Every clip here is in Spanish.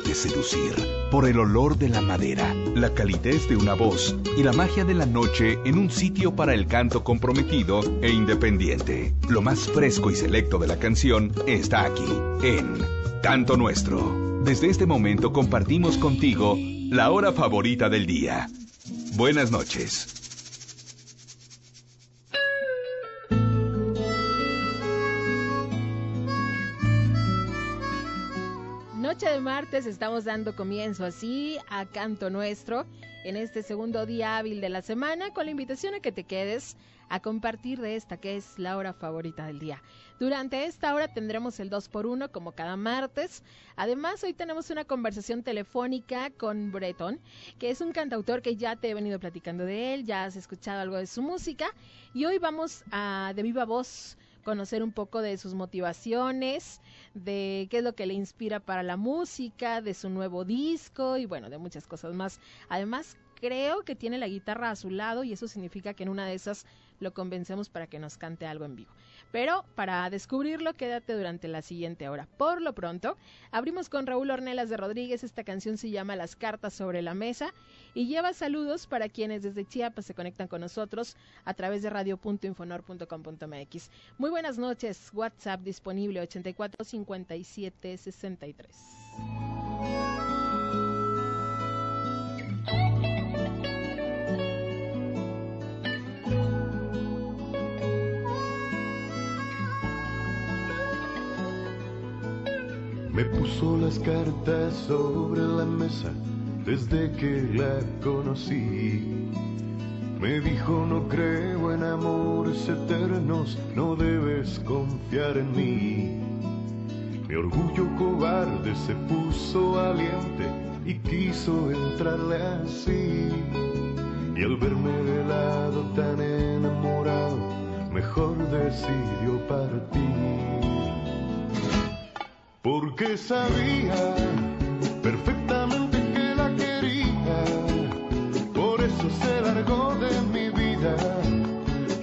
Seducir por el olor de la madera, la calidez de una voz y la magia de la noche en un sitio para el canto comprometido e independiente. Lo más fresco y selecto de la canción está aquí, en Canto Nuestro. Desde este momento compartimos contigo la hora favorita del día. Buenas noches. Martes estamos dando comienzo así a Canto Nuestro en este segundo día hábil de la semana con la invitación a que te quedes a compartir de esta que es la hora favorita del día. Durante esta hora tendremos el 2 por 1 como cada martes. Además, hoy tenemos una conversación telefónica con Breton, que es un cantautor que ya te he venido platicando de él, ya has escuchado algo de su música y hoy vamos a de viva voz conocer un poco de sus motivaciones, de qué es lo que le inspira para la música, de su nuevo disco y bueno, de muchas cosas más. Además, creo que tiene la guitarra a su lado y eso significa que en una de esas lo convencemos para que nos cante algo en vivo. Pero para descubrirlo, quédate durante la siguiente hora. Por lo pronto, abrimos con Raúl Ornelas de Rodríguez. Esta canción se llama Las cartas sobre la mesa y lleva saludos para quienes desde Chiapas se conectan con nosotros a través de radio.infonor.com.mx. Muy buenas noches. WhatsApp disponible 84 57 63. Me puso las cartas sobre la mesa desde que la conocí. Me dijo no creo en amores eternos, no debes confiar en mí. Mi orgullo cobarde se puso valiente y quiso entrarle así. Y al verme de lado tan enamorado, mejor decidió partir porque sabía perfectamente que la quería, por eso se largó de mi vida,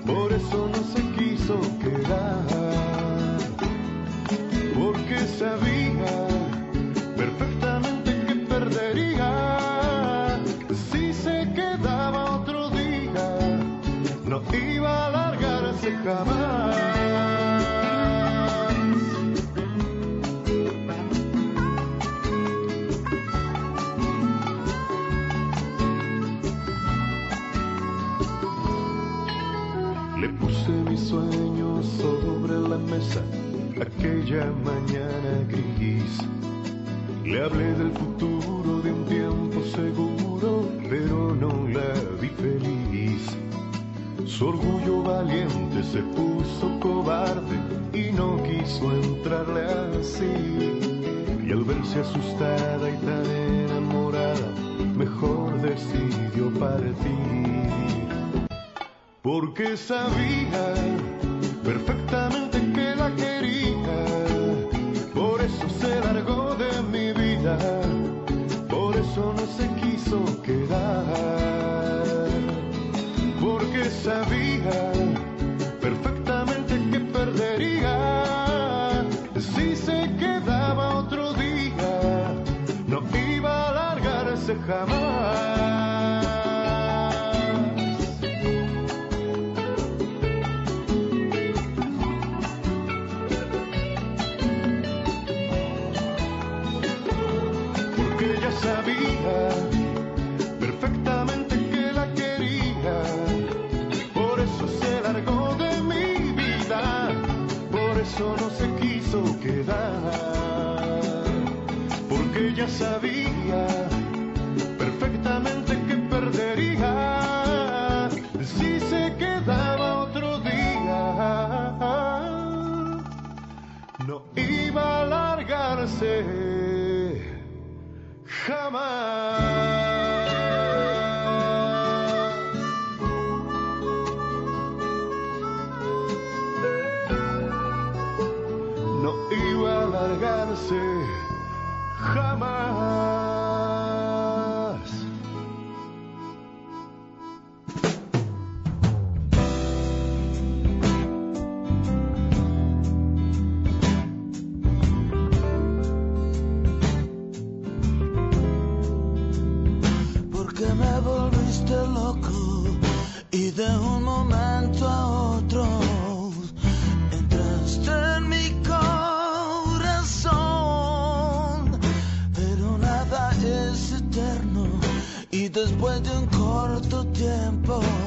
por eso no se quiso quedar, porque sabía perfectamente que perdería. Si se quedaba otro día, no iba a largarse jamás. Aquella mañana gris. Le hablé del futuro de un tiempo seguro, pero no la vi feliz. Su orgullo valiente se puso cobarde y no quiso entrarle así. Y al verse asustada y tan enamorada, mejor decidió partir porque sabía perfectamente que la quería, por eso se largó de mi vida, por eso no se quiso quedar, porque sabía perfectamente que perdería. Si se quedaba otro día, no iba a largarse jamás. Porque ella sabía perfectamente que perdería si se quedaba otro día no iba a largarse jamás. tiempo.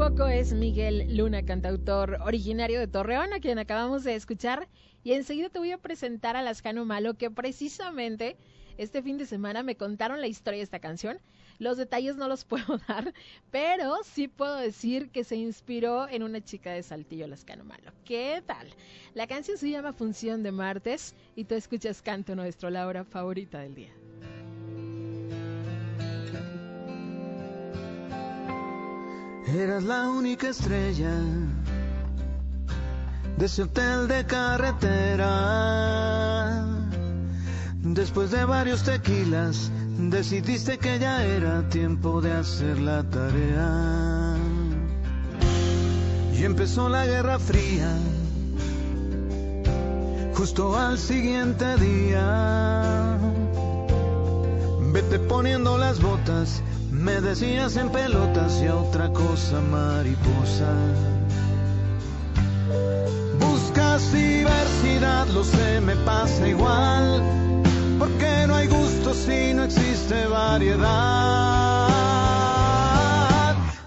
Tiempo es Miguel Luna, cantautor originario de Torreón, a quien acabamos de escuchar. Y enseguida te voy a presentar a Las Jano Malo, que precisamente este fin de semana me contaron la historia de esta canción. Los detalles no los puedo dar, pero sí puedo decir que se inspiró en una chica de Saltillo, Lascano Malo. ¿Qué tal? La canción se llama Función de Martes y tú escuchas Canto Nuestro, la hora favorita del día. Eras la única estrella de ese hotel de carretera. Después de varios tequilas, decidiste que ya era tiempo de hacer la tarea. Y empezó la Guerra Fría, justo al siguiente día. Vete poniendo las botas, me decías en pelotas y otra cosa mariposa. Buscas diversidad, lo sé, me pasa igual porque no hay gusto si no existe variedad.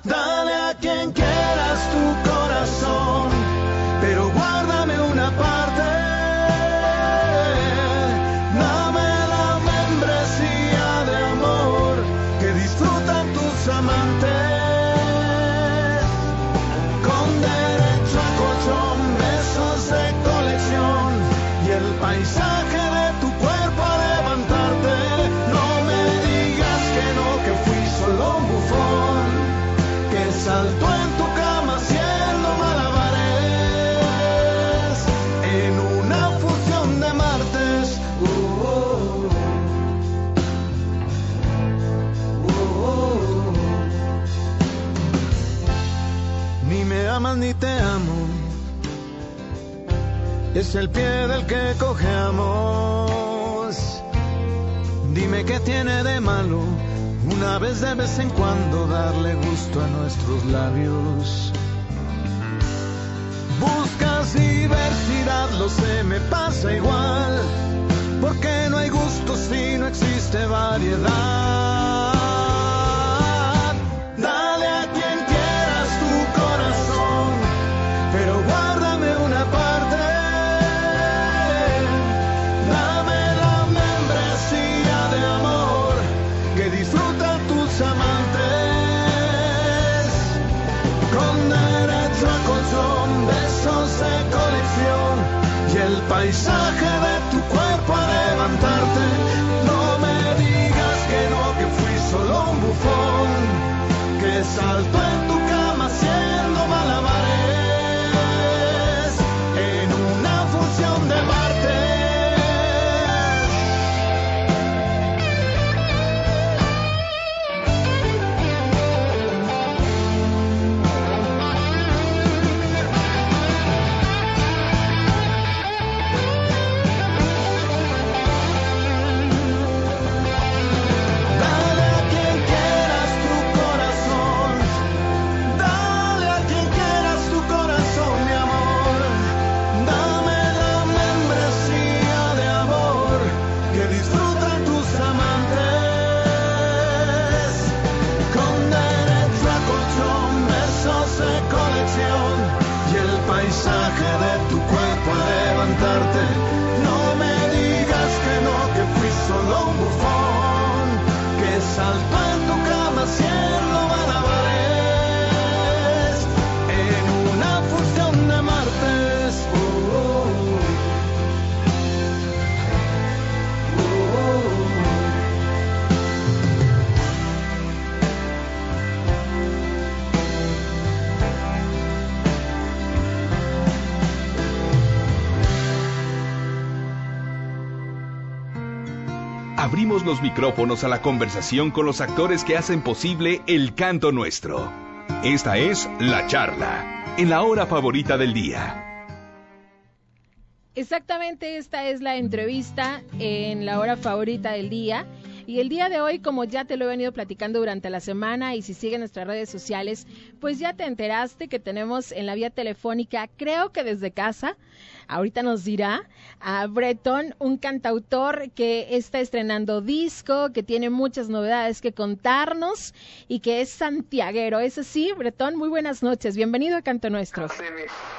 Dale a quien quieras tu Es el pie del que cojeamos. Dime qué tiene de malo una vez de vez en cuando darle gusto a nuestros labios. Buscas diversidad, lo sé, me pasa igual. Porque no hay gusto si no existe variedad. Y Los micrófonos a la conversación con los actores que hacen posible el canto nuestro. Esta es La Charla, en la hora favorita del día. Exactamente, esta es la entrevista en la hora favorita del día. Y el día de hoy, como ya te lo he venido platicando durante la semana y si siguen nuestras redes sociales, pues ya te enteraste que tenemos en la vía telefónica, creo que desde casa, ahorita nos dirá, a Breton, un cantautor que está estrenando disco, que tiene muchas novedades que contarnos y que es santiaguero. ¿Es así, Breton? Muy buenas noches. Bienvenido a Canto Nuestro. Sí,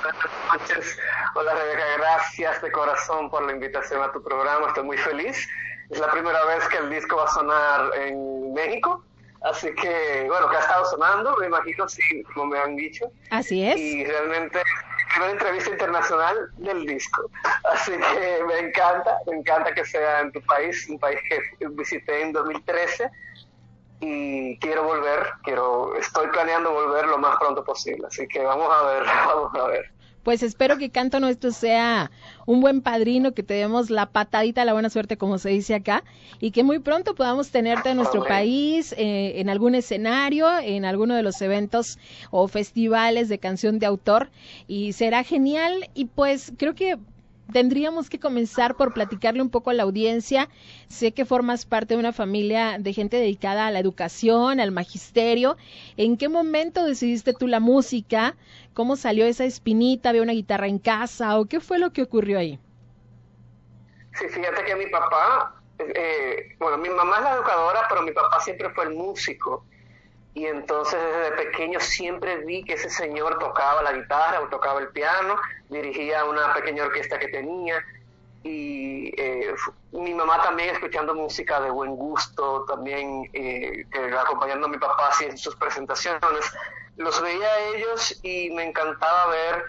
buenas noches. Hola Rebeca, gracias de corazón por la invitación a tu programa. Estoy muy feliz. Es la primera vez que el disco va a sonar en México. Así que, bueno, que ha estado sonando, me imagino, sí, como me han dicho. Así es. Y realmente, primera entrevista internacional del disco. Así que me encanta, me encanta que sea en tu país, un país que visité en 2013 y quiero volver, quiero, estoy planeando volver lo más pronto posible. Así que vamos a ver, vamos a ver. Pues espero que Canto Nuestro sea un buen padrino, que te demos la patadita, la buena suerte, como se dice acá, y que muy pronto podamos tenerte en nuestro país, eh, en algún escenario, en alguno de los eventos o festivales de canción de autor, y será genial. Y pues creo que tendríamos que comenzar por platicarle un poco a la audiencia. Sé que formas parte de una familia de gente dedicada a la educación, al magisterio. ¿En qué momento decidiste tú la música? ¿Cómo salió esa espinita? ¿Había una guitarra en casa? ¿O qué fue lo que ocurrió ahí? Sí, fíjate que mi papá, eh, bueno, mi mamá es la educadora, pero mi papá siempre fue el músico. Y entonces desde pequeño siempre vi que ese señor tocaba la guitarra o tocaba el piano, dirigía una pequeña orquesta que tenía. Y eh, mi mamá también escuchando música de buen gusto, también eh, acompañando a mi papá así en sus presentaciones. Los veía a ellos y me encantaba ver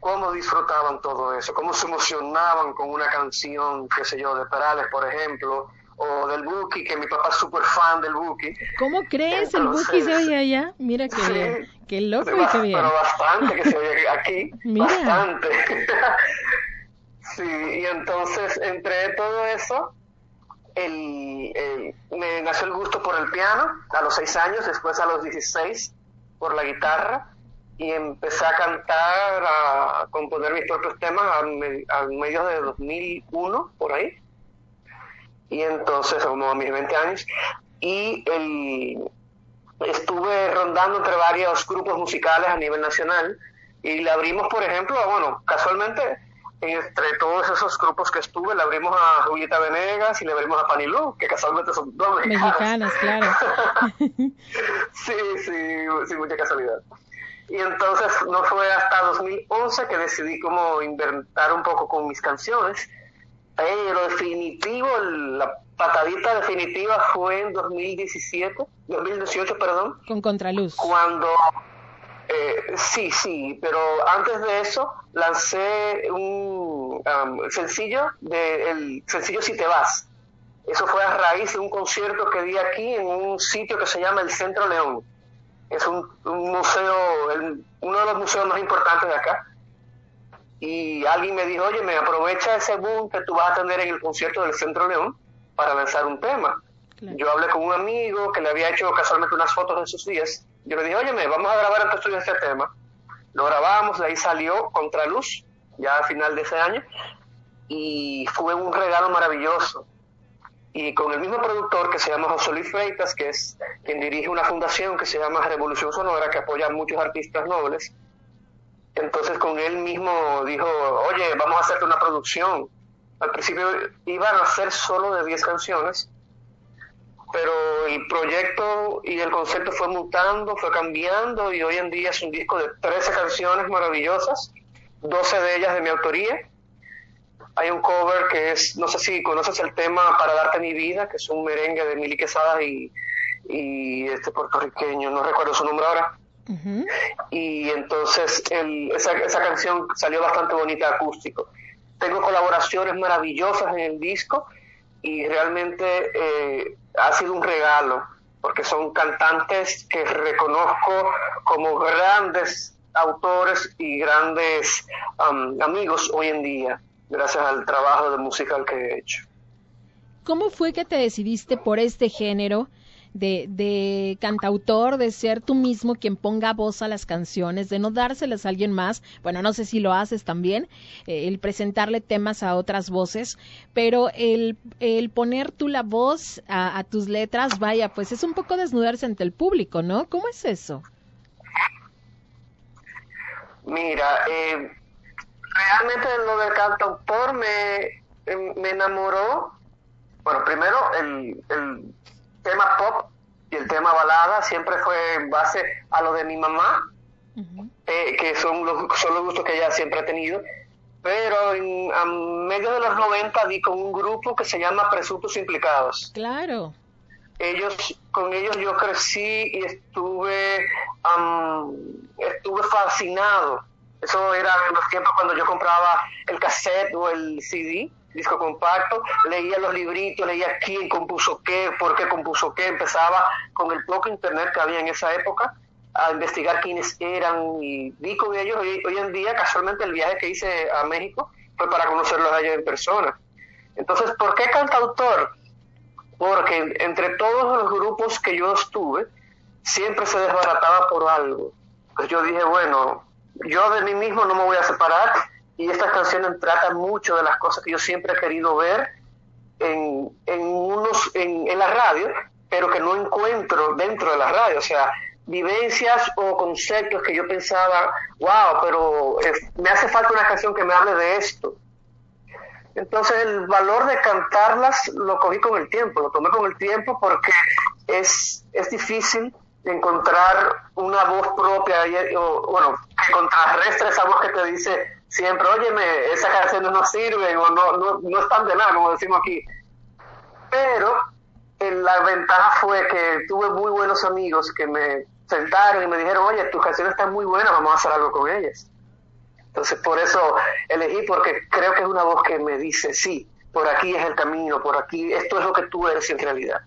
cómo disfrutaban todo eso, cómo se emocionaban con una canción, qué sé yo, de Perales, por ejemplo, o del Buki, que mi papá es súper fan del Buki. ¿Cómo crees? el Buki se oye allá. Mira qué bien. Qué loco y qué bien. Pero bastante que se oye aquí. Bastante. sí, y entonces, entre todo eso, el, me nació el gusto por el piano a los seis años, después a los 16 por la guitarra y empecé a cantar, a componer mis propios temas a, a mediados de 2001, por ahí y entonces, como a mis 20 años, y el, estuve rondando entre varios grupos musicales a nivel nacional y le abrimos, por ejemplo, bueno, casualmente, entre todos esos grupos que estuve, le abrimos a Julieta Venegas y le abrimos a Panilú, que casualmente son dos mexicanas. claro. sí, sí, sí, mucha casualidad. Y entonces no fue hasta 2011 que decidí como inventar un poco con mis canciones lo definitivo, la patadita definitiva fue en 2017, 2018, perdón. Con Contraluz. Cuando, eh, sí, sí, pero antes de eso lancé un sencillo, de, el sencillo Si te vas. Eso fue a raíz de un concierto que di aquí en un sitio que se llama el Centro León. Es un, museo, uno de los museos más importantes de acá y alguien me dijo, oye, me aprovecha ese boom que tú vas a tener en el concierto del Centro León para lanzar un tema. Yo hablé con un amigo que le había hecho casualmente unas fotos de sus días. Yo le dije, oye, vamos a grabar en tu estudio este tema. Lo grabamos, de ahí salió Contraluz, ya a final de ese año, y fue un regalo maravilloso. Y con el mismo productor que se llama José Luis Freitas, que es quien dirige una fundación que se llama Revolución Sonora, que apoya a muchos artistas nobles, entonces con él mismo dijo, oye, vamos a hacerte una producción. Al principio iban a ser solo de 10 canciones, pero el proyecto y el concepto fue mutando, fue cambiando y hoy en día es un disco de 13 canciones maravillosas, 12 de ellas de mi autoría. Hay un cover que es, no sé si conoces el tema Para darte mi vida, que es un merengue de Mili Quesada y, y este puertorriqueño, no recuerdo su nombre ahora y entonces esa, esa canción salió bastante bonita acústico. Tengo colaboraciones maravillosas en el disco y realmente eh, ha sido un regalo, porque son cantantes que reconozco como grandes autores y grandes um, amigos hoy en día, gracias al trabajo de musical que he hecho. ¿Cómo fue que te decidiste por este género? De, de cantautor, de ser tú mismo quien ponga voz a las canciones, de no dárselas a alguien más, bueno, no sé si lo haces también, eh, el presentarle temas a otras voces, pero el, el poner tú la voz a, tus letras, vaya, pues es un poco desnudarse ante el público, ¿no? ¿Cómo es eso? Mira, eh, realmente lo del cantautor me, em, me enamoró. Bueno, primero el tema pop y el tema balada siempre fue en base a lo de mi mamá, eh, que son los, son los gustos que ella siempre ha tenido. Pero en, a medio de los 90 di con un grupo que se llama Presuntos Implicados. Claro. Ellos, con ellos yo crecí y estuve, estuve fascinado. Eso era en los tiempos cuando yo compraba el cassette o el CD disco compacto, leía los libritos, leía quién compuso qué, por qué compuso qué, empezaba con el poco internet que había en esa época a investigar quiénes eran y vi con ellos hoy, en día, casualmente el viaje que hice a México fue para conocerlos a ellos en persona. Entonces, ¿por qué cantautor? Porque entre todos los grupos que yo estuve, siempre se desbarataba por algo. Pues yo dije, bueno, yo de mí mismo no me voy a separar y estas canciones tratan mucho de las cosas que yo siempre he querido ver en, en, unos, en, en la radio, pero que no encuentro dentro de la radio. O sea, vivencias o conceptos que yo pensaba, wow, pero eh, me hace falta una canción que me hable de esto. Entonces el valor de cantarlas lo cogí con el tiempo, lo tomé con el tiempo porque es, es difícil encontrar una voz propia, o, bueno, que contrarrestre esa voz que te dice siempre, óyeme, esas canciones no sirven o no, no, no están de nada, como decimos aquí. Pero la ventaja fue que tuve muy buenos amigos que me sentaron y me dijeron, oye, tus canciones están muy buenas, vamos a hacer algo con ellas. Entonces, por eso elegí, porque creo que es una voz que me dice, sí, por aquí es el camino, por aquí, esto es lo que tú eres en realidad.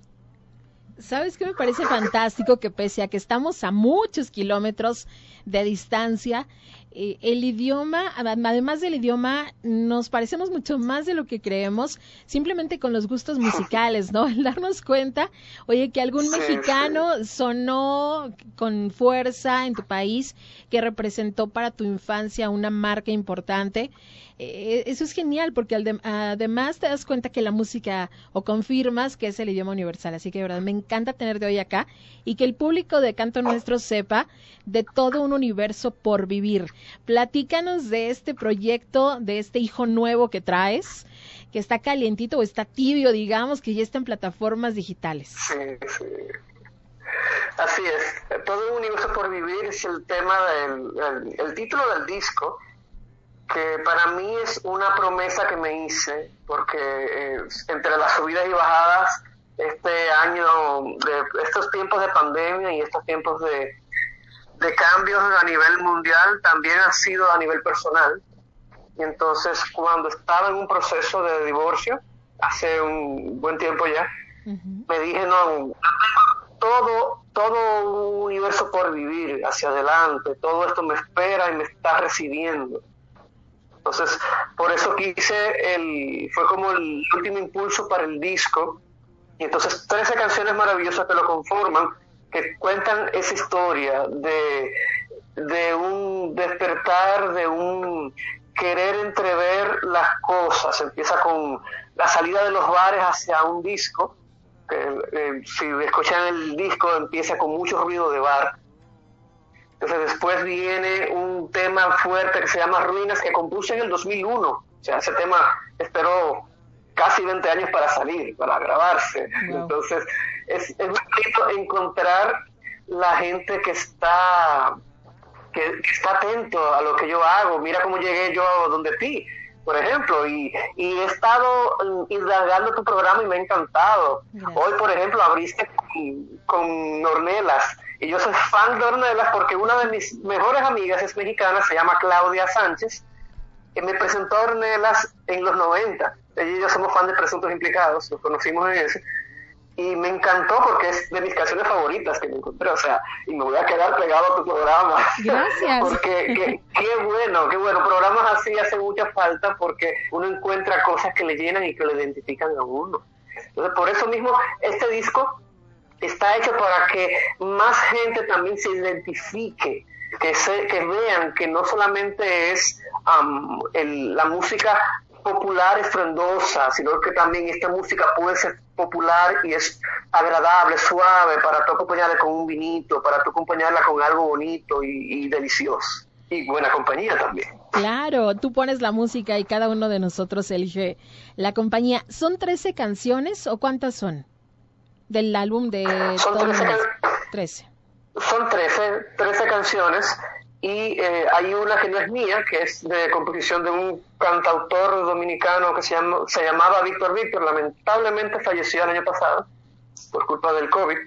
¿Sabes qué me parece fantástico? Que pese a que estamos a muchos kilómetros de distancia, eh, el idioma, además del idioma, nos parecemos mucho más de lo que creemos, simplemente con los gustos musicales, ¿no? El darnos cuenta, oye, que algún mexicano sonó con fuerza en tu país, que representó para tu infancia una marca importante. Eh, eso es genial porque además te das cuenta que la música o confirmas que es el idioma universal. Así que de verdad me encanta tenerte hoy acá y que el público de Canto Nuestro sepa de todo un universo por vivir. Platícanos de este proyecto, de este hijo nuevo que traes, que está calientito o está tibio, digamos, que ya está en plataformas digitales. Sí, sí. Así es. Todo un universo por vivir es el tema del el título del disco que para mí es una promesa que me hice, porque eh, entre las subidas y bajadas, este año, de estos tiempos de pandemia y estos tiempos de, de cambios a nivel mundial, también ha sido a nivel personal. Y entonces cuando estaba en un proceso de divorcio, hace un buen tiempo ya, me dije, no, todo, todo un universo por vivir hacia adelante, todo esto me espera y me está recibiendo entonces, por eso quise, el, fue como el último impulso para el disco. Y entonces, 13 canciones maravillosas que lo conforman, que cuentan esa historia de, de un despertar, de un querer entrever las cosas. Empieza con la salida de los bares hacia un disco. Eh, si escuchan el disco, empieza con mucho ruido de bar entonces después viene un tema fuerte que se llama Ruinas, que compuse en el 2001. O sea, ese tema esperó casi 20 años para salir, para grabarse. Entonces es, es bonito encontrar la gente que está, que, está atento a lo que yo hago. Mira cómo llegué yo donde ti, por ejemplo, y, y he estado indagando tu programa y me ha encantado. Hoy, por ejemplo, abriste con, con Nornelas y yo soy fan de Ornelas porque una de mis mejores amigas es mexicana, se llama Claudia Sánchez, que me presentó a Ornelas en los 90. Ella y yo somos fan de Presuntos Implicados, nos conocimos en ese. Y me encantó porque es de mis canciones favoritas que me encontré, o sea, y me voy a quedar pegado a tu programa. Gracias. porque qué, bueno, qué bueno. Programas así hacen mucha falta porque uno encuentra cosas que le llenan y que lo identifican a uno. Entonces, por eso mismo, este disco está hecho para que más gente también se identifique, que, se, que vean que no solamente es la música popular estruendosa, sino que también esta música puede ser popular y es agradable, suave, para tú acompañarla con un vinito, para tú acompañarla con algo bonito y, y delicioso. Y buena compañía también. Claro, tú pones la música y cada uno de nosotros elige la compañía. ¿Son 13 canciones o cuántas son? Del álbum de son 13, Son 13, 13 canciones y eh, hay una que no es mía, que es de composición de un cantautor dominicano que se, llama, se llamaba Víctor Víctor, lamentablemente falleció el año pasado por culpa del COVID,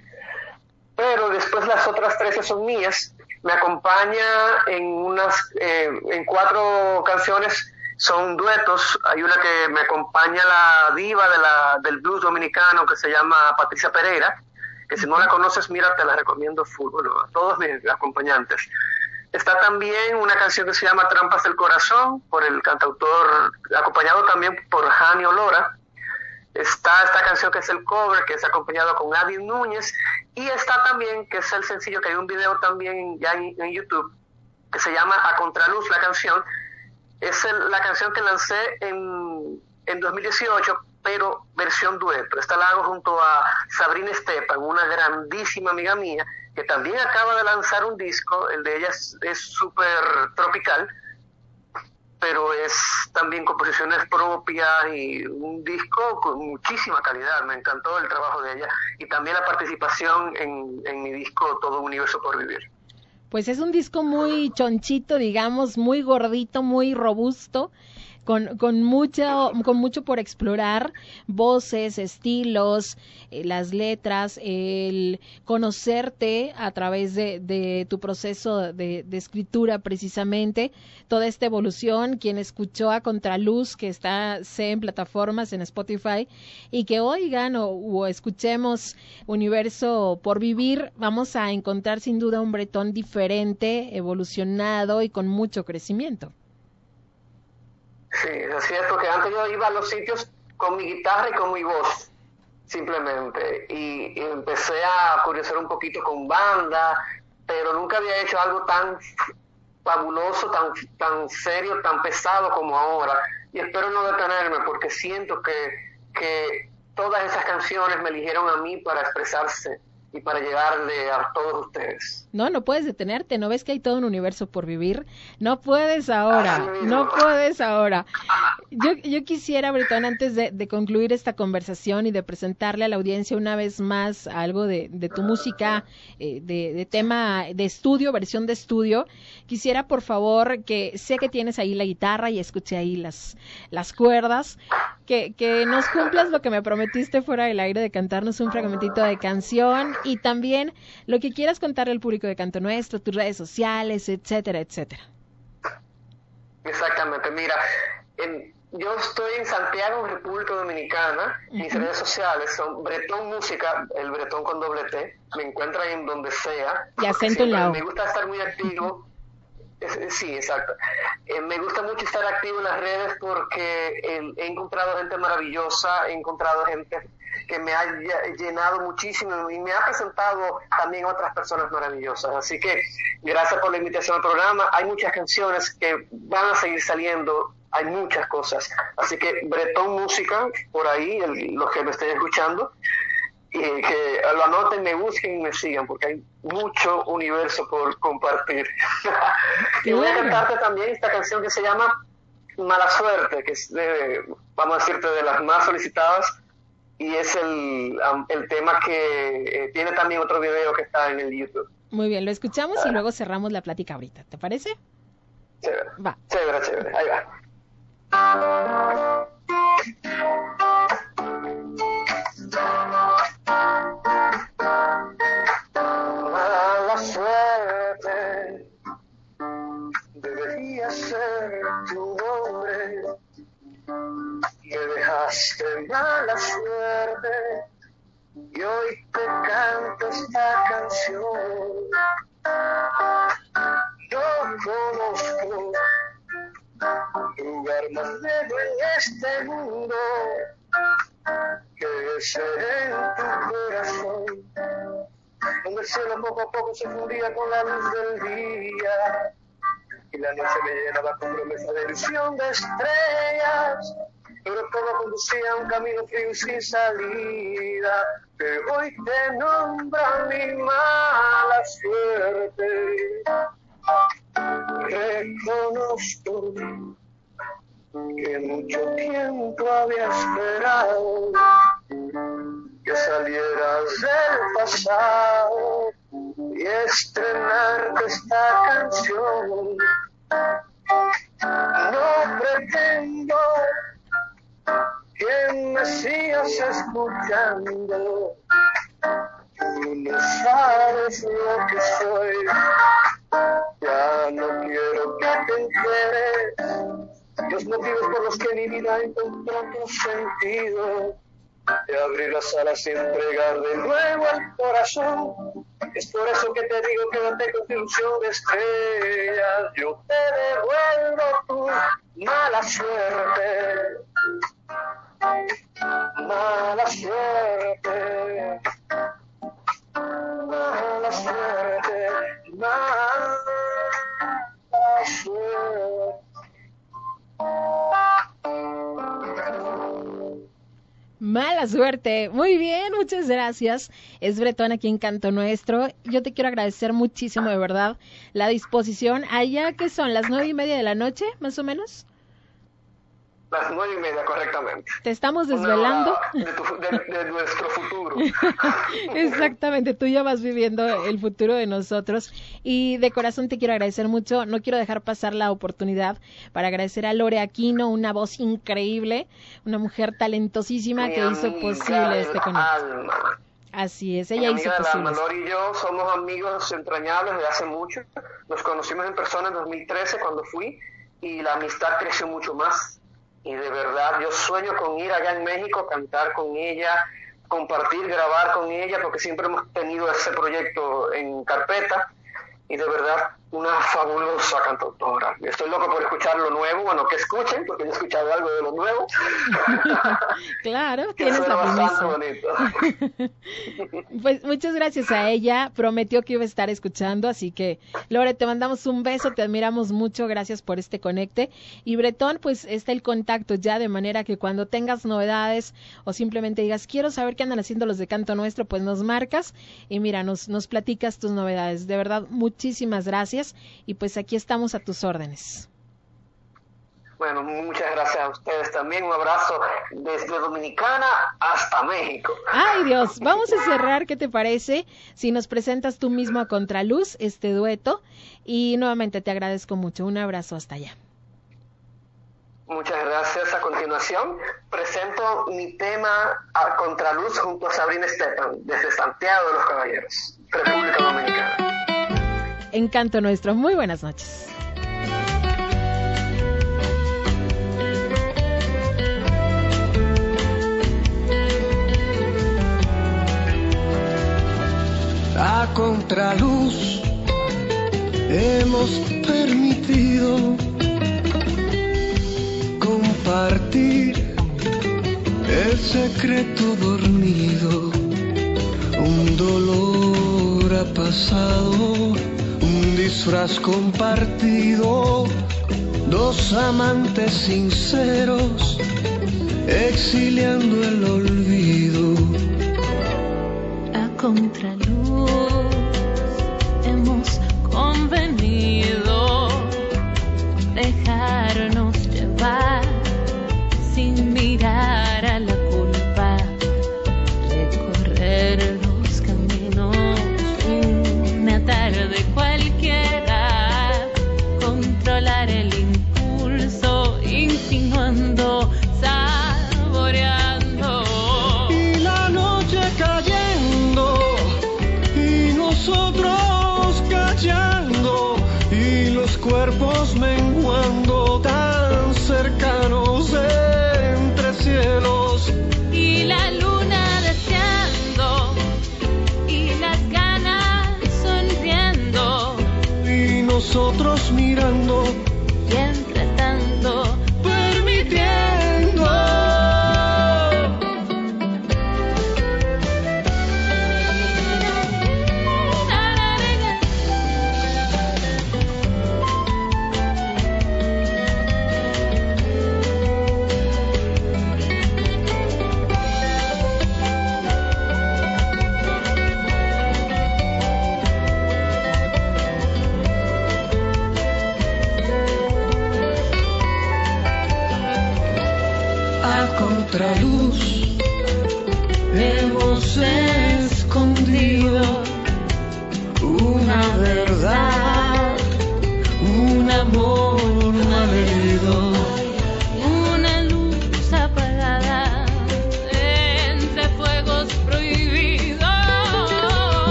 pero después las otras 13 son mías, me acompaña en unas, eh, en cuatro canciones son duetos. Hay una que me acompaña la diva de la, del blues dominicano que se llama Patricia Pereira, que si no la conoces, mira, te la recomiendo full, bueno, a todos mis acompañantes. Está también una canción que se llama Trampas del Corazón, por el cantautor, acompañado también por Jani Olora. Está esta canción que es el cover, que es acompañado con Adi Núñez. Y está también, que es el sencillo, que hay un video también ya en, YouTube, que se llama A Contraluz, la canción. Es la canción que lancé en, en 2018, pero versión dueto. Esta la hago junto a Sabrina Estepan, una grandísima amiga mía, que también acaba de lanzar un disco, el de ella es súper tropical, pero es también composiciones propias y un disco con muchísima calidad. Me encantó el trabajo de ella y también la participación en, en mi disco Todo Universo por Vivir. Pues es un disco muy chonchito, digamos, muy gordito, muy robusto con, con, mucho, con mucho por explorar, voces, estilos, eh, las letras, el conocerte a través de, de tu proceso de, de, escritura precisamente, toda esta evolución, quien escuchó a Contraluz, que está en plataformas, en Spotify, y que oigan o escuchemos Universo por Vivir, vamos a encontrar sin duda un bretón diferente, evolucionado y con mucho crecimiento. Sí, es cierto que antes yo iba a los sitios con mi guitarra y con mi voz, simplemente. Y, empecé a curiosear un poquito con banda, pero nunca había hecho algo tan fabuloso, tan, tan serio, tan pesado como ahora. Y espero no detenerme porque siento que, que todas esas canciones me eligieron a mí para expresarse y para llegarle a todos ustedes. No, no puedes detenerte, ¿no ves que hay todo un universo por vivir? No puedes ahora, no puedes ahora. Yo, yo quisiera, Bretón, antes de, concluir esta conversación y de presentarle a la audiencia una vez más algo de, tu música, eh, de, de, tema de estudio, versión de estudio, quisiera por favor que sé que tienes ahí la guitarra y escuché ahí las, las cuerdas, que, que nos cumplas lo que me prometiste fuera del aire de cantarnos un fragmentito de canción y también lo que quieras contarle al público de Canto Nuestro, tus redes sociales, etcétera, etcétera. Exactamente, mira, en, yo estoy en Santiago, República Dominicana, uh -huh. mis redes sociales son Bretón Música, el Bretón con doble T, me encuentran en donde sea. Y acento en la Me gusta estar muy activo. Sí, exacto. Eh, me gusta mucho estar activo en las redes porque eh, he encontrado gente maravillosa, he encontrado gente que me ha llenado muchísimo y me ha presentado también otras personas maravillosas. Así que gracias por la invitación al programa. Hay muchas canciones que van a seguir saliendo, hay muchas cosas. Así que Bretón Música, por ahí, el, los que me estén escuchando, y que lo anoten, me busquen y me sigan, porque hay mucho universo por compartir. y voy a cantarte también esta canción que se llama Mala Suerte, que es, de, vamos a decirte, de las más solicitadas y es el, el tema que eh, tiene también otro video que está en el YouTube. Muy bien, lo escuchamos y luego cerramos la plática ahorita, ¿te parece? Chévere. Va. Chévere, chévere, ahí va. Mala suerte debería ser tu me dejaste mala suerte y hoy te canto esta canción. Yo conozco lugar más bello en este mundo que es en tu corazón, donde el cielo poco a poco se fundía con la luz del día y la noche me llenaba con promesa de ilusión de estrellas pero todo conducía a un camino frío y sin salida, que hoy te nombra mi mala suerte. Reconozco que mucho tiempo había esperado que salieras del pasado y estrenarte esta canción. No pretendo que me sigas escuchando. Tú no sabes lo que soy. Ya no quiero que te enteres los motivos por los que mi vida encontró otro sentido. de abrir las alas y entregar de nuevo el corazón. Es por eso que te digo quédate con tu ilusión de estrellas. Yo te devuelvo tu mala suerte. Mala suerte. Mala suerte. Mala suerte. Mala suerte. Muy bien, muchas gracias. Es Bretón aquí en Canto Nuestro. Yo te quiero agradecer muchísimo, de verdad, la disposición. Allá que son las nueve y media de la noche, más o menos. Las nueve y media, correctamente. Te estamos desvelando. De, tu, de, de, nuestro futuro. Exactamente, tú ya vas viviendo el futuro de nosotros. Y de corazón te quiero agradecer mucho. No quiero dejar pasar la oportunidad para agradecer a Lore Aquino, una voz increíble, una mujer talentosísima Mi que hizo posible este conecto. Así es, ella hizo posible. Lore y yo somos amigos entrañables desde hace mucho. Nos conocimos en persona en 2013 cuando fui y la amistad creció mucho más. Y de verdad, yo sueño con ir allá en México, cantar con ella, compartir, grabar con ella, porque siempre hemos tenido ese proyecto en carpeta. Y de verdad, una fabulosa cantautora. Estoy loco por escuchar lo nuevo, bueno, que escuchen, porque yo he escuchado algo de lo nuevo. Claro, tienes la bastante bonito. Pues muchas gracias a ella. Prometió que iba a estar escuchando, así que Lore, te mandamos un beso, te admiramos mucho, gracias por este conecte. Y Bretón, pues está el contacto ya, de manera que cuando tengas novedades o simplemente digas, quiero saber qué andan haciendo los de Canto Nuestro, pues nos marcas y mira, nos, nos platicas tus novedades. De verdad, muchísimas gracias y pues aquí estamos a tus órdenes. Bueno, muchas gracias a ustedes también. Un abrazo desde Dominicana hasta México. Ay Dios, vamos a cerrar, ¿qué te parece? Si nos presentas tú mismo a Contraluz, este dueto, y nuevamente te agradezco mucho. Un abrazo hasta allá. Muchas gracias. A continuación, presento mi tema a Contraluz junto a Sabrina Estepan, desde Santiago de los Caballeros, República Dominicana. Encanto nuestro. Muy buenas noches. A contraluz hemos permitido compartir el secreto dormido. Un dolor ha pasado, disfraz compartido, dos amantes sinceros exiliando el olvido. A contraluz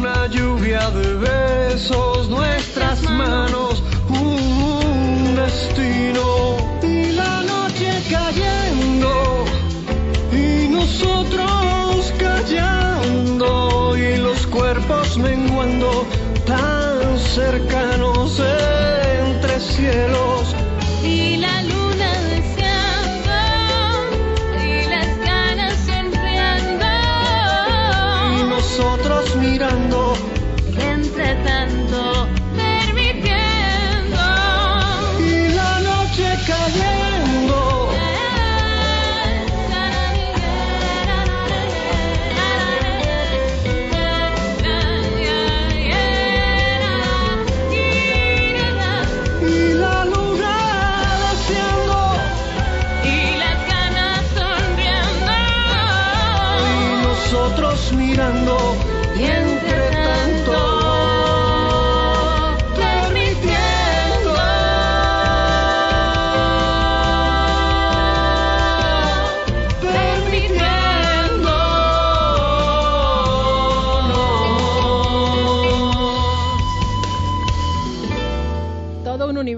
una lluvia de besos, nuestras manos, un destino y la noche cayendo y nosotros callando y los cuerpos menguando tan cercanos entre cielos.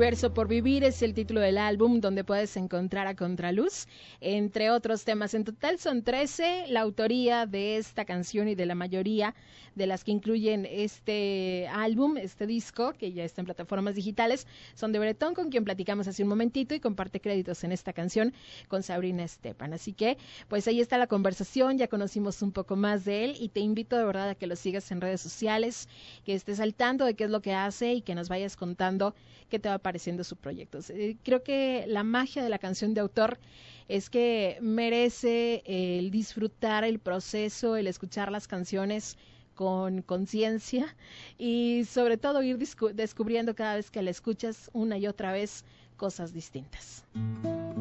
Universo por vivir es el título del álbum donde puedes encontrar a Contraluz, entre otros temas. En total son 13 la autoría de esta canción y de la mayoría de las que incluyen este álbum, este disco, que ya está en plataformas digitales, son de Bretón, con quien platicamos hace un momentito y comparte créditos en esta canción con Sabrina Estepan. Así que, pues ahí está la conversación, ya conocimos un poco más de él y te invito de verdad a que lo sigas en redes sociales, que estés al tanto de qué es lo que hace y que nos vayas contando qué te va pareciendo su proyecto. Eh, Creo que la magia de la canción de autor es que merece eh, el disfrutar el proceso, el escuchar las canciones con conciencia y sobre todo ir descubriendo cada vez que la escuchas una y otra vez cosas distintas.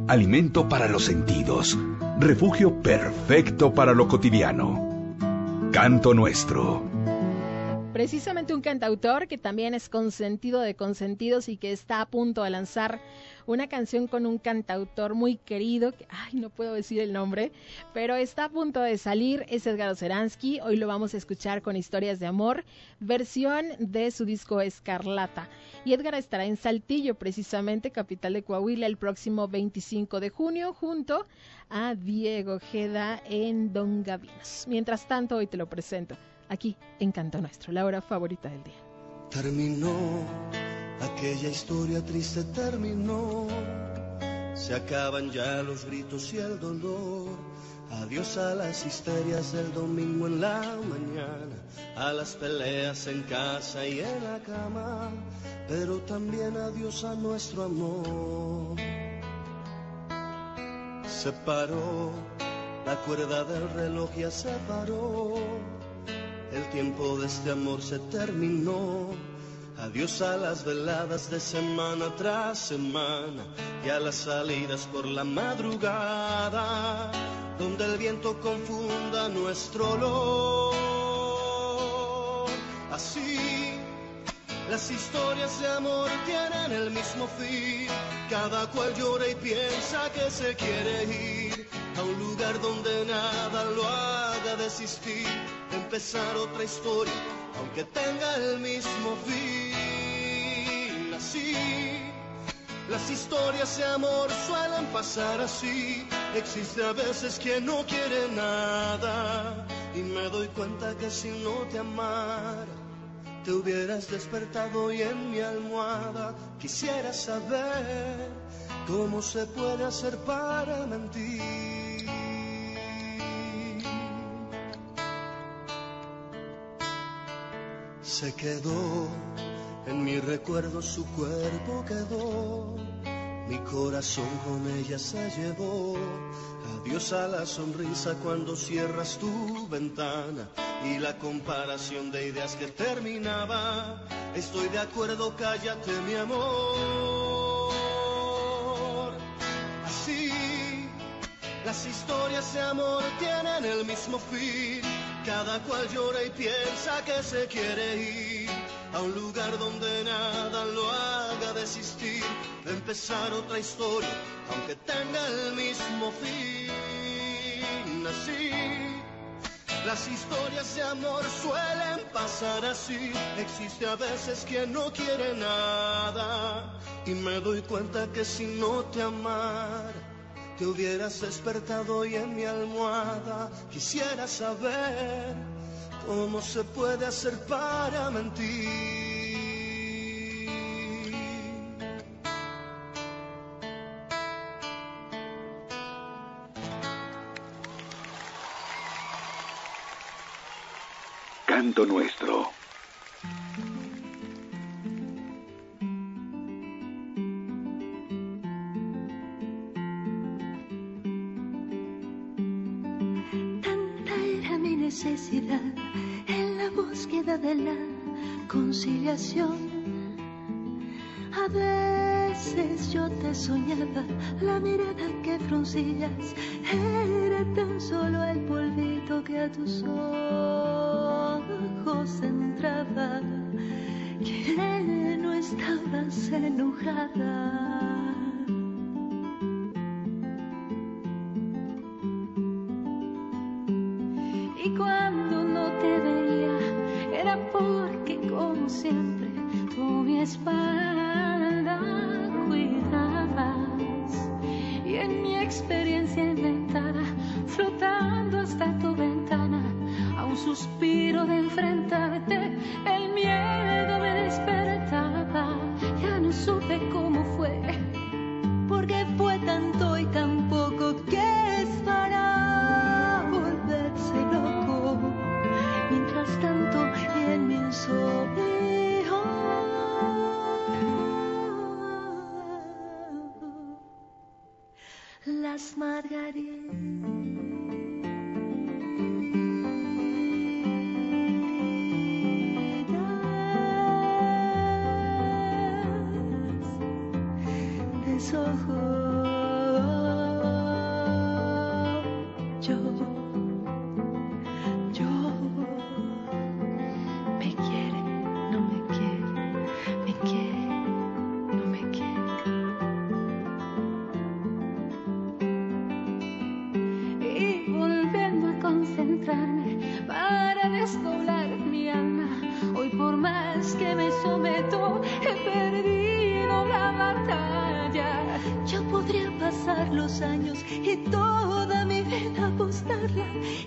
Alimento para los sentidos. Refugio perfecto para lo cotidiano. Canto nuestro. Precisamente un cantautor que también es consentido de consentidos y que está a punto de lanzar una canción con un cantautor muy querido, que, ay, no puedo decir el nombre, pero está a punto de salir, es Edgar Oceransky, hoy lo vamos a escuchar con Historias de Amor, versión de su disco Escarlata. Y Edgar estará en Saltillo, precisamente, capital de Coahuila, el próximo 25 de junio, junto a Diego Ojeda en Don Gavinos. Mientras tanto, hoy te lo presento aquí en Canto Nuestro, la hora favorita del día. Terminó, aquella historia triste terminó. Se acaban ya los gritos y el dolor. Adiós a las histerias del domingo en la mañana, a las peleas en casa y en la cama, pero también adiós a nuestro amor. Se paró, la cuerda del reloj ya se paró. El tiempo de este amor se terminó. Adiós a las veladas de semana tras semana y a las salidas por la madrugada, donde el viento confunda nuestro olor. Así, las historias de amor tienen el mismo fin. Cada cual llora y piensa que se quiere ir a un lugar donde nada lo haga desistir, de empezar otra historia, aunque tenga el mismo fin. Así, las historias de amor suelen pasar así. Existe a veces quien no quiere nada y me doy cuenta que si no te amara te hubieras despertado hoy en mi almohada. Quisiera saber cómo se puede hacer para mentir. Se quedó en mi recuerdo, su cuerpo quedó. Mi corazón con ella se llevó. Adiós a la sonrisa cuando cierras tu ventana y la comparación de ideas que terminaba. Estoy de acuerdo, cállate mi amor. Así, las historias de amor tienen el mismo fin. Cada cual llora y piensa que se quiere ir a un lugar donde nada lo haga desistir de empezar otra historia, aunque tenga el mismo fin. Así, las historias de amor suelen pasar así. Existe a veces quien no quiere nada y me doy cuenta que si no te amara te hubieras despertado hoy en mi almohada. Quisiera saber ¿Cómo se puede hacer para mentir? Canto nuestro. De la conciliación. A veces yo te soñaba, la mirada que fruncías era tan solo el polvito que a tus ojos entraba, que no estabas enojada.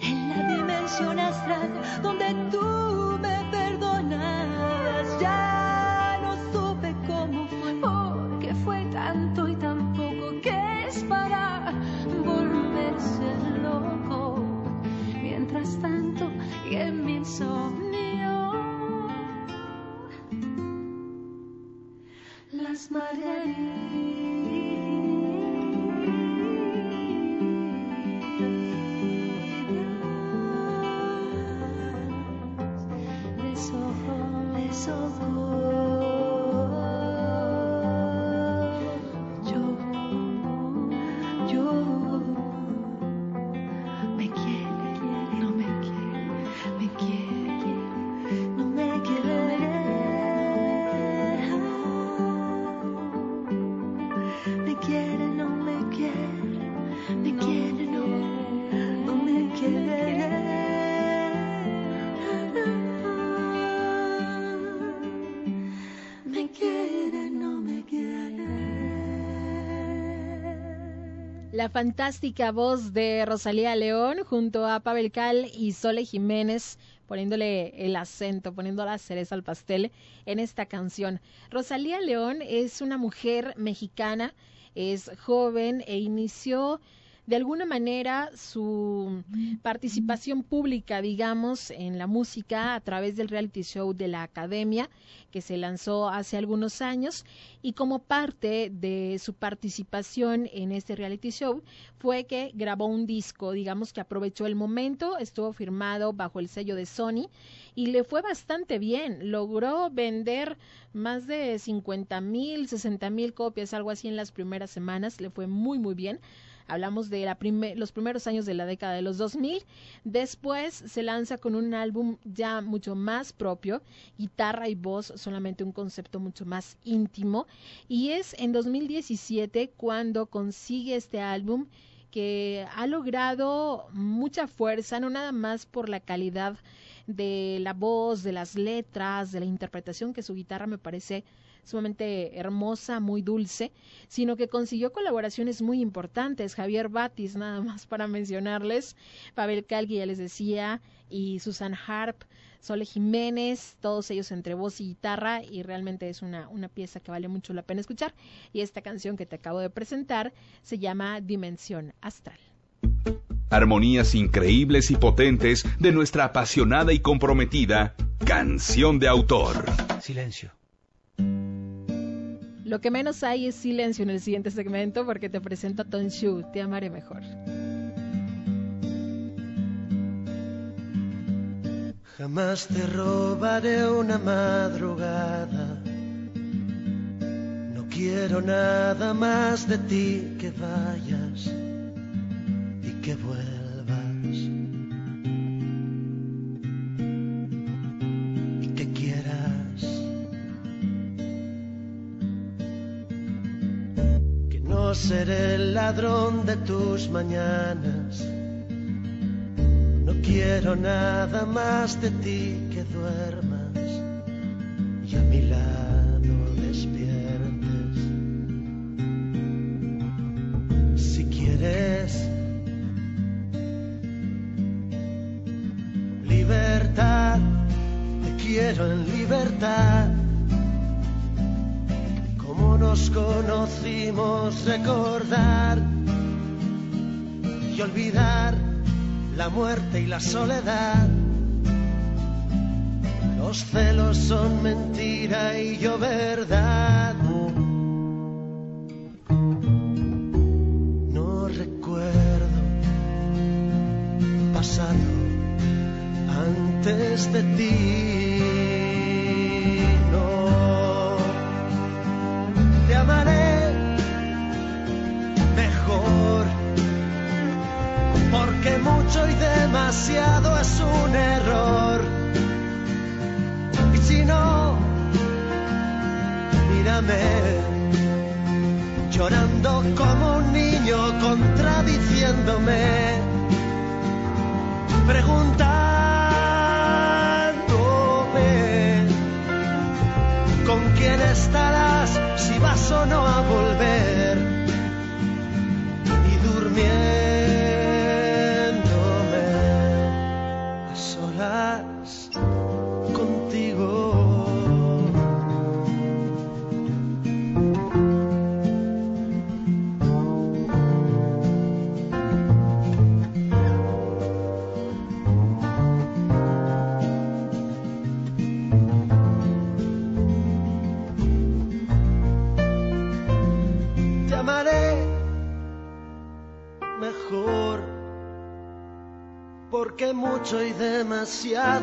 En la dimensión astral donde tú me perdonas. Ya no supe cómo fue, porque fue tanto y tan poco que es para volverse loco. Mientras tanto, y en mi insomnio, las margaritas La fantástica voz de Rosalía León junto a Pavel Cal y Sole Jiménez poniéndole el acento, poniendo la cereza al pastel en esta canción. Rosalía León es una mujer mexicana, es joven e inició de alguna manera su participación pública, digamos, en la música a través del reality show de la Academia que se lanzó hace algunos años y como parte de su participación en este reality show fue que grabó un disco, digamos que aprovechó el momento, estuvo firmado bajo el sello de Sony y le fue bastante bien, logró vender más de 50 mil, 60 mil copias, algo así en las primeras semanas, le fue muy muy bien. Hablamos de la los primeros años de la década de los 2000. Después se lanza con un álbum ya mucho más propio, guitarra y voz, solamente un concepto mucho más íntimo. Y es en 2017 cuando consigue este álbum que ha logrado mucha fuerza, no nada más por la calidad de la voz, de las letras, de la interpretación, que su guitarra me parece sumamente hermosa, muy dulce, sino que consiguió colaboraciones muy importantes. Javier Batis, nada más para mencionarles, Pavel Calgui, ya les decía, y Susan Harp, Sole Jiménez, todos ellos entre voz y guitarra, y realmente es una, una pieza que vale mucho la pena escuchar. Y esta canción que te acabo de presentar se llama Dimensión Astral. Armonías increíbles y potentes de nuestra apasionada y comprometida canción de autor. Silencio. Lo que menos hay es silencio en el siguiente segmento porque te presento a Tonshu, te amaré mejor. Jamás te robaré una madrugada. No quiero nada más de ti que vayas y que vuelvas. No seré el ladrón de tus mañanas. No quiero nada más de ti que duermas y a mi lado despiertes. Si quieres libertad, te quiero en libertad. Conocimos, recordar y olvidar la muerte y la soledad. Los celos son mentira y yo verdad.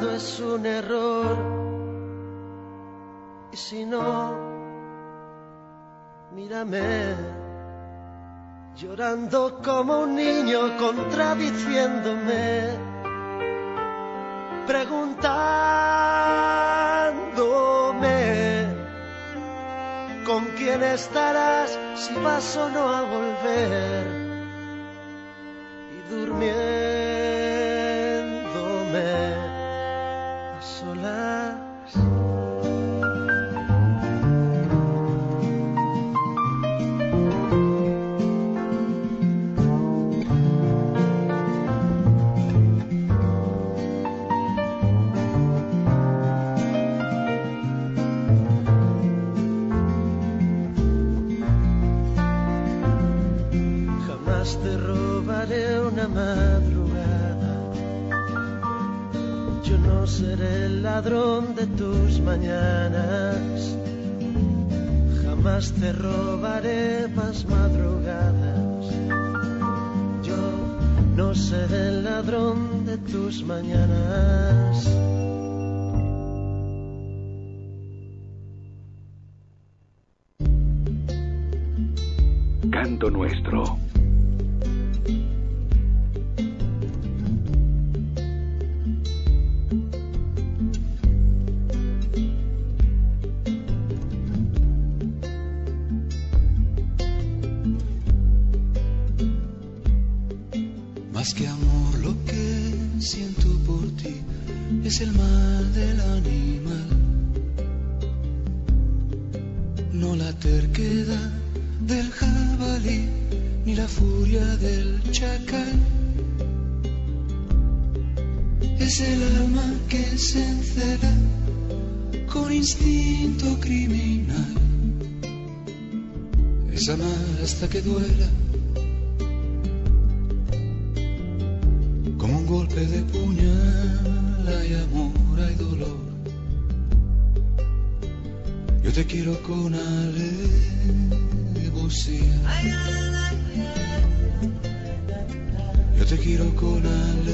Demasiado es un error. Y si no, mírame, llorando como un niño, contradiciéndome, preguntándome con quién estarás, si vas o no a volver y durmiéndome madrugada. Yo no seré el ladrón de tus mañanas. Jamás te robaré más madrugadas. Yo no seré el ladrón de tus mañanas. Canto nuestro. Golpe de puñal hay amor, hay dolor. Yo te quiero con alevosía. Yo te quiero con alevosía.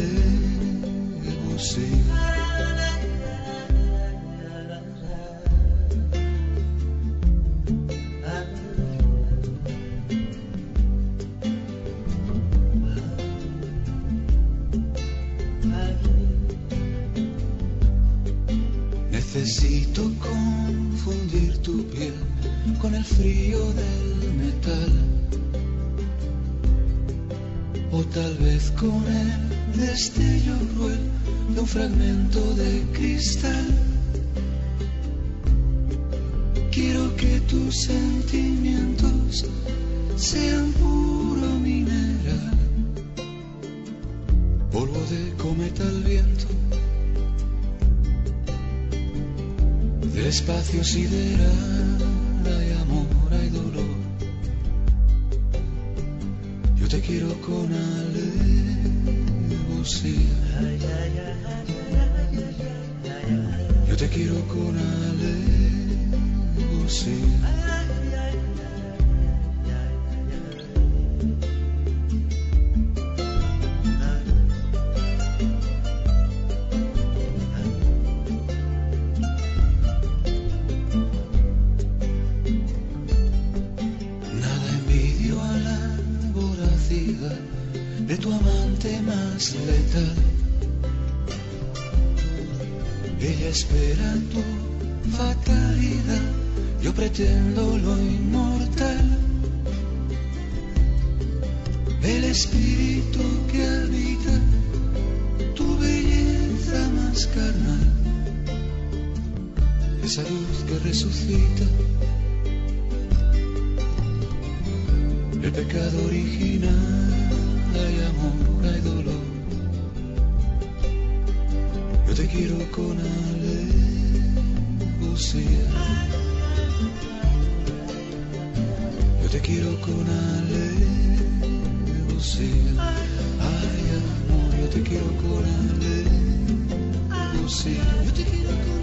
Pretendo lo inmortal. El espíritu que habita tu belleza más carnal, esa luz que resucita. El pecado original, hay amor, hay dolor. Yo te quiero con alevosía. Yo te quiero con alevosía. Ay, amor, yo te quiero con alevosía. Yo te quiero con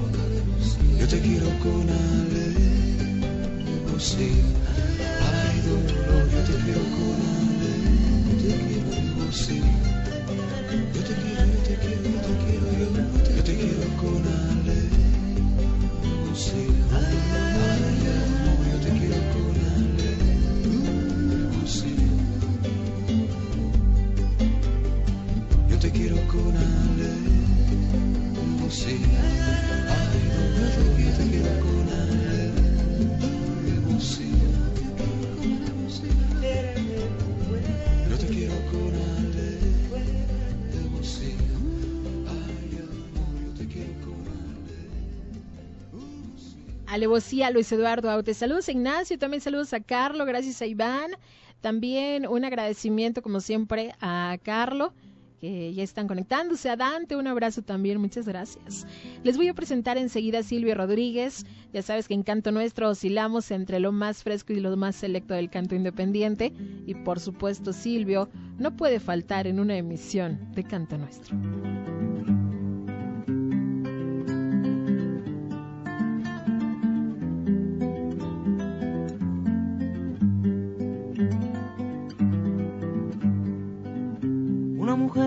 alevosía. Yo te quiero con alevosía. Ay, dolor, yo te quiero con alevosía. Alevosía, Luis Eduardo Aute. Saludos a Ignacio, también saludos a Carlo, gracias a Iván. También un agradecimiento, como siempre, a Carlo, que ya están conectándose. A Dante, un abrazo también, muchas gracias. Les voy a presentar enseguida a Silvio Rodríguez. Ya sabes que en Canto Nuestro oscilamos entre lo más fresco y lo más selecto del canto independiente. Y por supuesto, Silvio no puede faltar en una emisión de Canto Nuestro.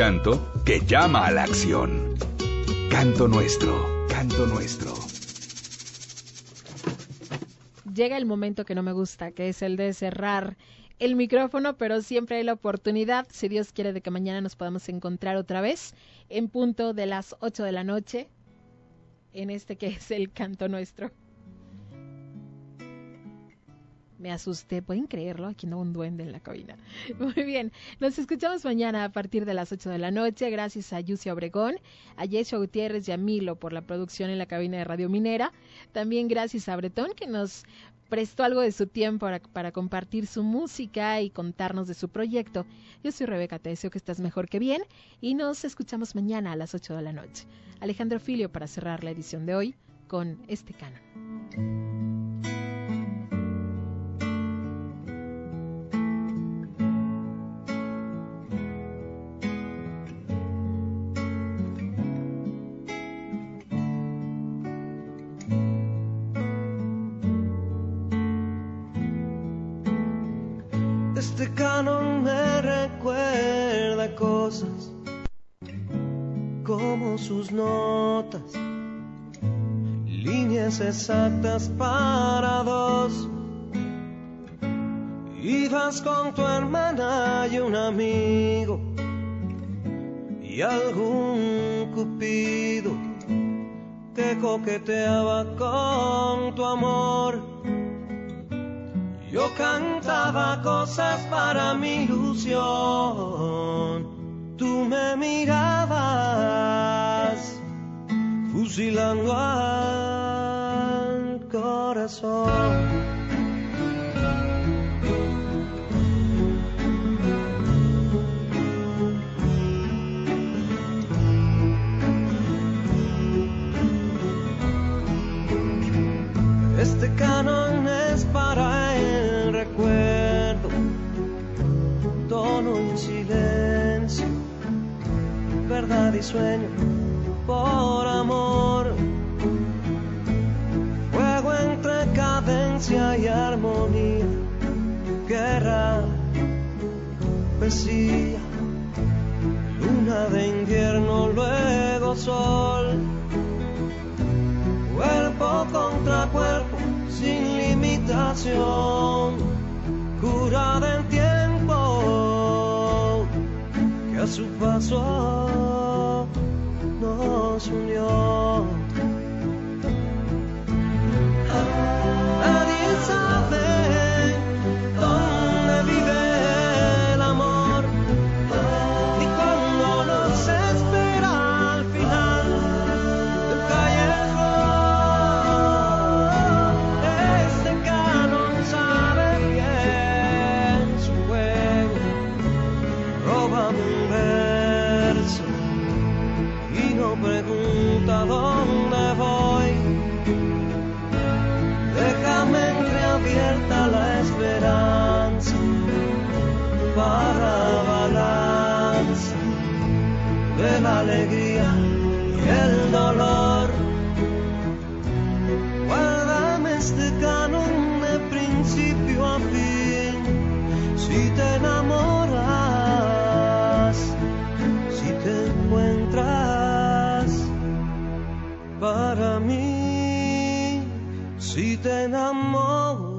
Canto que llama a la acción. Canto nuestro, canto nuestro. Llega el momento que no me gusta, que es el de cerrar el micrófono, pero siempre hay la oportunidad, si Dios quiere, de que mañana nos podamos encontrar otra vez en punto de las 8 de la noche, en este que es el canto nuestro. Me asusté, pueden creerlo, aquí no un duende en la cabina. Muy bien, nos escuchamos mañana a partir de las 8 de la noche. Gracias a Yucia Obregón, a Yesio Gutiérrez y a Milo por la producción en la cabina de Radio Minera. También gracias a Bretón que nos prestó algo de su tiempo para, para, compartir su música y contarnos de su proyecto. Yo soy Rebeca, te deseo que estás mejor que bien y nos escuchamos mañana a las 8 de la noche. Alejandro Filio para cerrar la edición de hoy con este canon. Sus notas, líneas exactas para dos. Ibas con tu hermana y un amigo y algún cupido que coqueteaba con tu amor. Yo cantaba cosas para mi ilusión. Tú me mirabas, fusilando al corazón. Este canon es para el recuerdo, tono y silencio, verdad y sueño por amor, fuego entre cadencia y armonía, guerra, poesía, luna de invierno, luego sol. Cuerpo contra cuerpo, sin limitación, cura del tiempo que a su paso nos unió. De la alegría y el dolor. Guárdame este canon de principio a fin, si te enamoras, si te encuentras para mí, si te enamoras,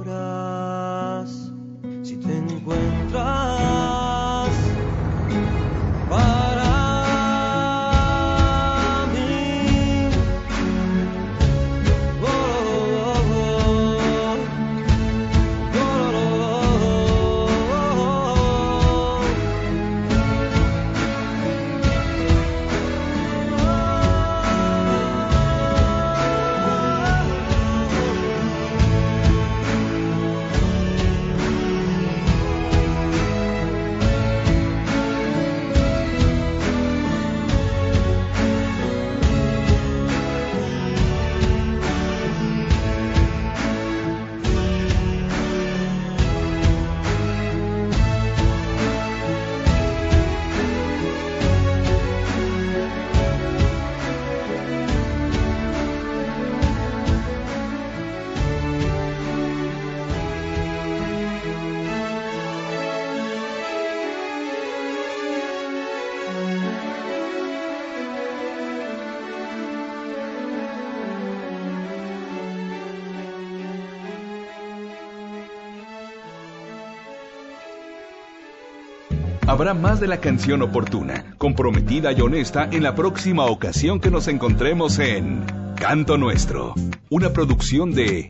Habrá más de la canción oportuna, comprometida y honesta en la próxima ocasión que nos encontremos en Canto Nuestro, una producción de